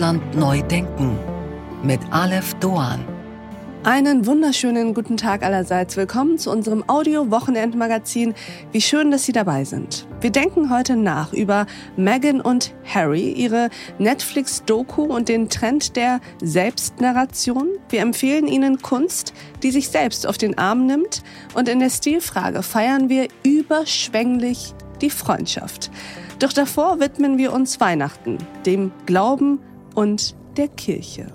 Deutschland neu denken mit Aleph Doan. Einen wunderschönen guten Tag allerseits. Willkommen zu unserem Audio-Wochenendmagazin. Wie schön, dass Sie dabei sind. Wir denken heute nach über Meghan und Harry, ihre Netflix-Doku und den Trend der Selbstnarration. Wir empfehlen Ihnen Kunst, die sich selbst auf den Arm nimmt. Und in der Stilfrage feiern wir überschwänglich die Freundschaft. Doch davor widmen wir uns Weihnachten, dem Glauben und der Kirche.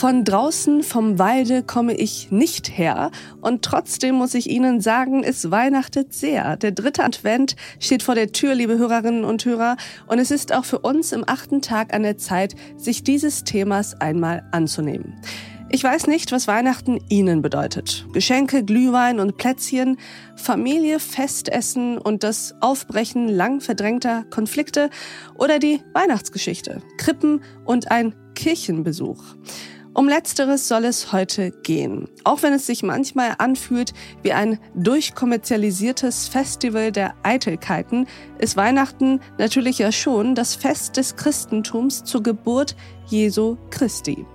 Von draußen vom Walde komme ich nicht her und trotzdem muss ich Ihnen sagen, es weihnachtet sehr. Der dritte Advent steht vor der Tür, liebe Hörerinnen und Hörer, und es ist auch für uns im achten Tag an der Zeit, sich dieses Themas einmal anzunehmen. Ich weiß nicht, was Weihnachten Ihnen bedeutet. Geschenke, Glühwein und Plätzchen, Familie, Festessen und das Aufbrechen lang verdrängter Konflikte oder die Weihnachtsgeschichte, Krippen und ein Kirchenbesuch. Um letzteres soll es heute gehen. Auch wenn es sich manchmal anfühlt wie ein durchkommerzialisiertes Festival der Eitelkeiten, ist Weihnachten natürlich ja schon das Fest des Christentums zur Geburt Jesu Christi.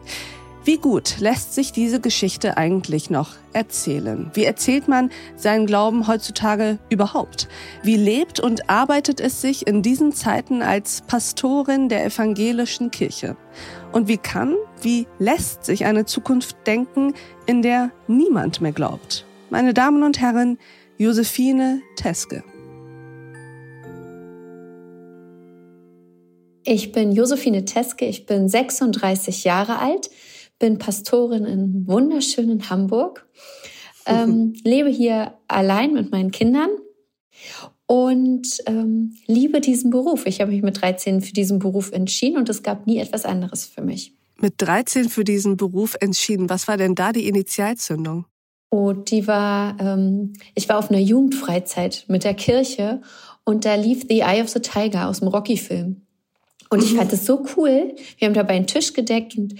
Wie gut lässt sich diese Geschichte eigentlich noch erzählen? Wie erzählt man seinen Glauben heutzutage überhaupt? Wie lebt und arbeitet es sich in diesen Zeiten als Pastorin der evangelischen Kirche? Und wie kann, wie lässt sich eine Zukunft denken, in der niemand mehr glaubt? Meine Damen und Herren, Josephine Teske. Ich bin Josephine Teske, ich bin 36 Jahre alt bin Pastorin in wunderschönen Hamburg, ähm, lebe hier allein mit meinen Kindern und ähm, liebe diesen Beruf. Ich habe mich mit 13 für diesen Beruf entschieden und es gab nie etwas anderes für mich. Mit 13 für diesen Beruf entschieden. Was war denn da die Initialzündung? Oh, die war, ähm, ich war auf einer Jugendfreizeit mit der Kirche und da lief The Eye of the Tiger aus dem Rocky-Film. Und ich mhm. fand es so cool. Wir haben dabei einen Tisch gedeckt und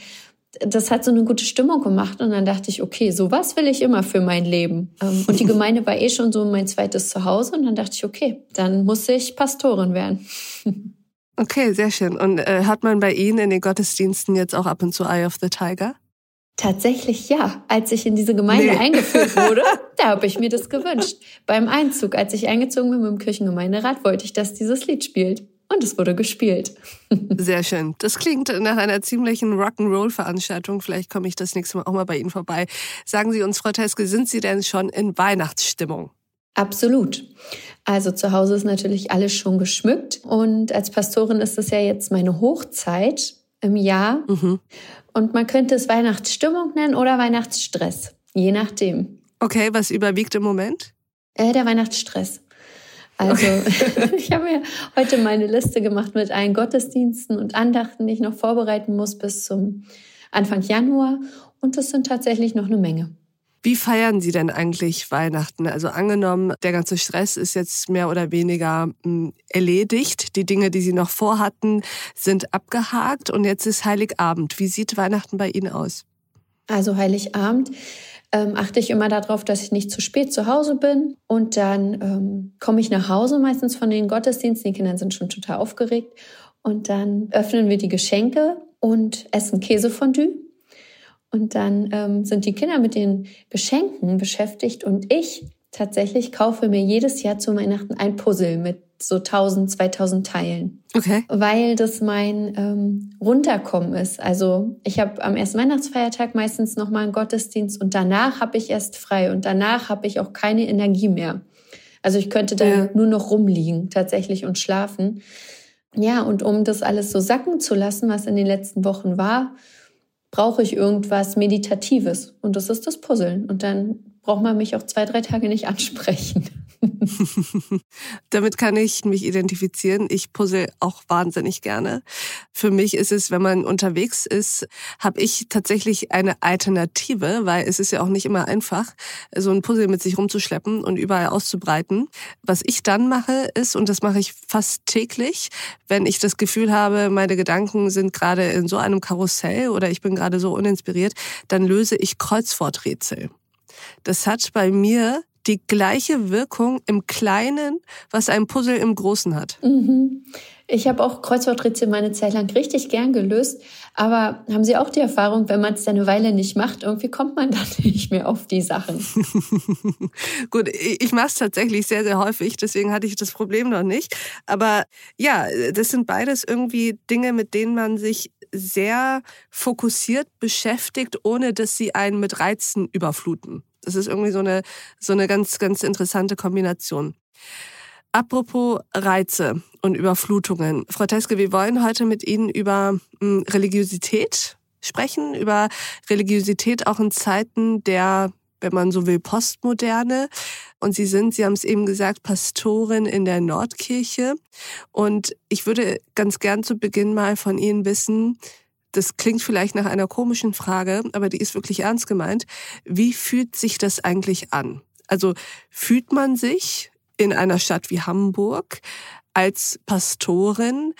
das hat so eine gute Stimmung gemacht und dann dachte ich, okay, sowas will ich immer für mein Leben. Ähm, und die Gemeinde war eh schon so mein zweites Zuhause und dann dachte ich, okay, dann muss ich Pastorin werden. Okay, sehr schön. Und äh, hat man bei Ihnen in den Gottesdiensten jetzt auch ab und zu Eye of the Tiger? Tatsächlich ja. Als ich in diese Gemeinde nee. eingeführt wurde, da habe ich mir das gewünscht. Beim Einzug, als ich eingezogen bin mit dem Kirchengemeinderat, wollte ich, dass dieses Lied spielt. Und es wurde gespielt. Sehr schön. Das klingt nach einer ziemlichen Rock'n'Roll-Veranstaltung. Vielleicht komme ich das nächste Mal auch mal bei Ihnen vorbei. Sagen Sie uns, Frau Teske, sind Sie denn schon in Weihnachtsstimmung? Absolut. Also zu Hause ist natürlich alles schon geschmückt. Und als Pastorin ist es ja jetzt meine Hochzeit im Jahr. Mhm. Und man könnte es Weihnachtsstimmung nennen oder Weihnachtsstress. Je nachdem. Okay, was überwiegt im Moment? Äh, der Weihnachtsstress. Also okay. ich habe mir heute meine Liste gemacht mit allen Gottesdiensten und Andachten, die ich noch vorbereiten muss bis zum Anfang Januar. Und das sind tatsächlich noch eine Menge. Wie feiern Sie denn eigentlich Weihnachten? Also angenommen, der ganze Stress ist jetzt mehr oder weniger hm, erledigt. Die Dinge, die Sie noch vorhatten, sind abgehakt und jetzt ist Heiligabend. Wie sieht Weihnachten bei Ihnen aus? Also Heiligabend ähm, achte ich immer darauf, dass ich nicht zu spät zu Hause bin. Und dann ähm, komme ich nach Hause meistens von den Gottesdiensten. Die Kinder sind schon total aufgeregt. Und dann öffnen wir die Geschenke und essen Käsefondue. Und dann ähm, sind die Kinder mit den Geschenken beschäftigt und ich tatsächlich kaufe mir jedes Jahr zu Weihnachten ein Puzzle mit so 1000, 2000 Teilen. Okay. Weil das mein ähm, Runterkommen ist. Also ich habe am ersten Weihnachtsfeiertag meistens nochmal einen Gottesdienst und danach habe ich erst frei und danach habe ich auch keine Energie mehr. Also ich könnte da ja. nur noch rumliegen tatsächlich und schlafen. Ja, und um das alles so sacken zu lassen, was in den letzten Wochen war, brauche ich irgendwas Meditatives. Und das ist das Puzzeln. Und dann braucht man mich auch zwei, drei Tage nicht ansprechen. Damit kann ich mich identifizieren. Ich puzzle auch wahnsinnig gerne. Für mich ist es, wenn man unterwegs ist, habe ich tatsächlich eine Alternative, weil es ist ja auch nicht immer einfach, so ein Puzzle mit sich rumzuschleppen und überall auszubreiten. Was ich dann mache, ist, und das mache ich fast täglich, wenn ich das Gefühl habe, meine Gedanken sind gerade in so einem Karussell oder ich bin gerade so uninspiriert, dann löse ich Kreuzworträtsel. Das hat bei mir die gleiche Wirkung im Kleinen, was ein Puzzle im Großen hat. Mhm. Ich habe auch Kreuzworträtsel meine Zeit lang richtig gern gelöst, aber haben Sie auch die Erfahrung, wenn man es dann eine Weile nicht macht, irgendwie kommt man dann nicht mehr auf die Sachen? Gut, ich mache es tatsächlich sehr, sehr häufig, deswegen hatte ich das Problem noch nicht. Aber ja, das sind beides irgendwie Dinge, mit denen man sich sehr fokussiert beschäftigt, ohne dass sie einen mit Reizen überfluten. Das ist irgendwie so eine, so eine ganz, ganz interessante Kombination. Apropos Reize und Überflutungen. Frau Teske, wir wollen heute mit Ihnen über hm, Religiosität sprechen, über Religiosität auch in Zeiten der, wenn man so will, Postmoderne. Und Sie sind, Sie haben es eben gesagt, Pastorin in der Nordkirche. Und ich würde ganz gern zu Beginn mal von Ihnen wissen, das klingt vielleicht nach einer komischen Frage, aber die ist wirklich ernst gemeint. Wie fühlt sich das eigentlich an? Also fühlt man sich in einer Stadt wie Hamburg als Pastorin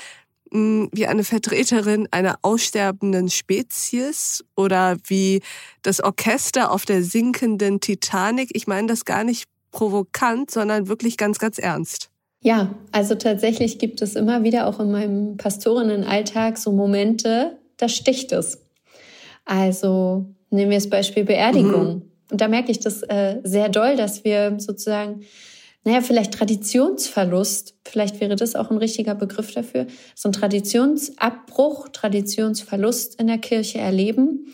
hm, wie eine Vertreterin einer aussterbenden Spezies oder wie das Orchester auf der sinkenden Titanic. Ich meine das gar nicht provokant, sondern wirklich ganz, ganz ernst. Ja, also tatsächlich gibt es immer wieder auch in meinem Pastorinnenalltag so Momente, da sticht es. Also nehmen wir das Beispiel Beerdigung. Mhm. Und da merke ich das äh, sehr doll, dass wir sozusagen naja, vielleicht Traditionsverlust, vielleicht wäre das auch ein richtiger Begriff dafür, so ein Traditionsabbruch, Traditionsverlust in der Kirche erleben,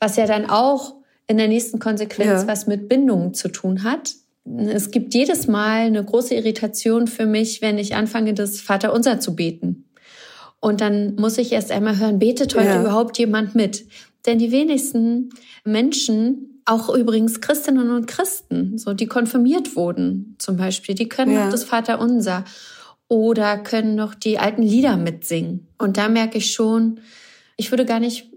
was ja dann auch in der nächsten Konsequenz ja. was mit Bindungen zu tun hat. Es gibt jedes Mal eine große Irritation für mich, wenn ich anfange, das Vaterunser zu beten. Und dann muss ich erst einmal hören, betet heute ja. überhaupt jemand mit? Denn die wenigsten Menschen auch übrigens Christinnen und Christen, so die konfirmiert wurden zum Beispiel, die können ja. noch das Vaterunser oder können noch die alten Lieder mitsingen. Und da merke ich schon, ich würde gar nicht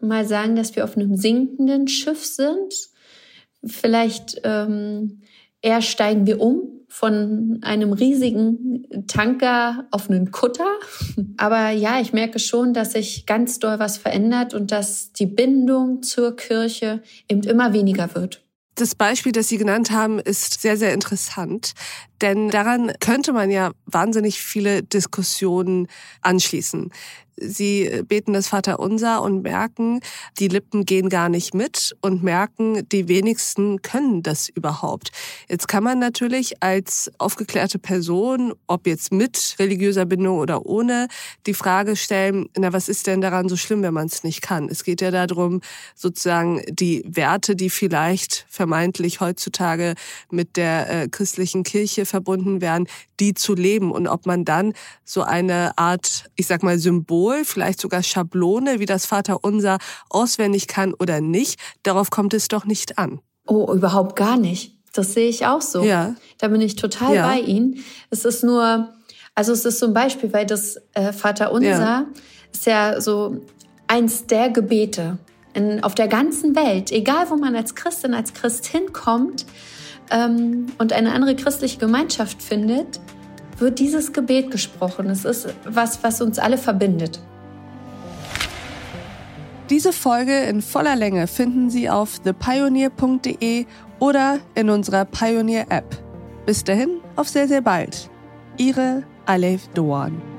mal sagen, dass wir auf einem sinkenden Schiff sind. Vielleicht ähm, eher steigen wir um von einem riesigen Tanker auf einen Kutter. Aber ja, ich merke schon, dass sich ganz doll was verändert und dass die Bindung zur Kirche eben immer weniger wird. Das Beispiel, das Sie genannt haben, ist sehr, sehr interessant, denn daran könnte man ja wahnsinnig viele Diskussionen anschließen. Sie beten das Vaterunser und merken, die Lippen gehen gar nicht mit und merken, die wenigsten können das überhaupt. Jetzt kann man natürlich als aufgeklärte Person, ob jetzt mit religiöser Bindung oder ohne, die Frage stellen, na, was ist denn daran so schlimm, wenn man es nicht kann? Es geht ja darum, sozusagen die Werte, die vielleicht vermeintlich heutzutage mit der äh, christlichen Kirche verbunden werden, die zu leben und ob man dann so eine Art, ich sag mal, Symbol, vielleicht sogar Schablone, wie das Vaterunser auswendig kann oder nicht, darauf kommt es doch nicht an. Oh, überhaupt gar nicht. Das sehe ich auch so. Ja. Da bin ich total ja. bei Ihnen. Es ist nur, also es ist so ein Beispiel, weil das äh, Vaterunser ja. ist ja so eins der Gebete in, auf der ganzen Welt, egal wo man als Christin, als Christ hinkommt, ähm, und eine andere christliche Gemeinschaft findet, wird dieses Gebet gesprochen. Es ist was, was uns alle verbindet. Diese Folge in voller Länge finden Sie auf thepioneer.de oder in unserer Pioneer App. Bis dahin, auf sehr, sehr bald. Ihre Alef Doan.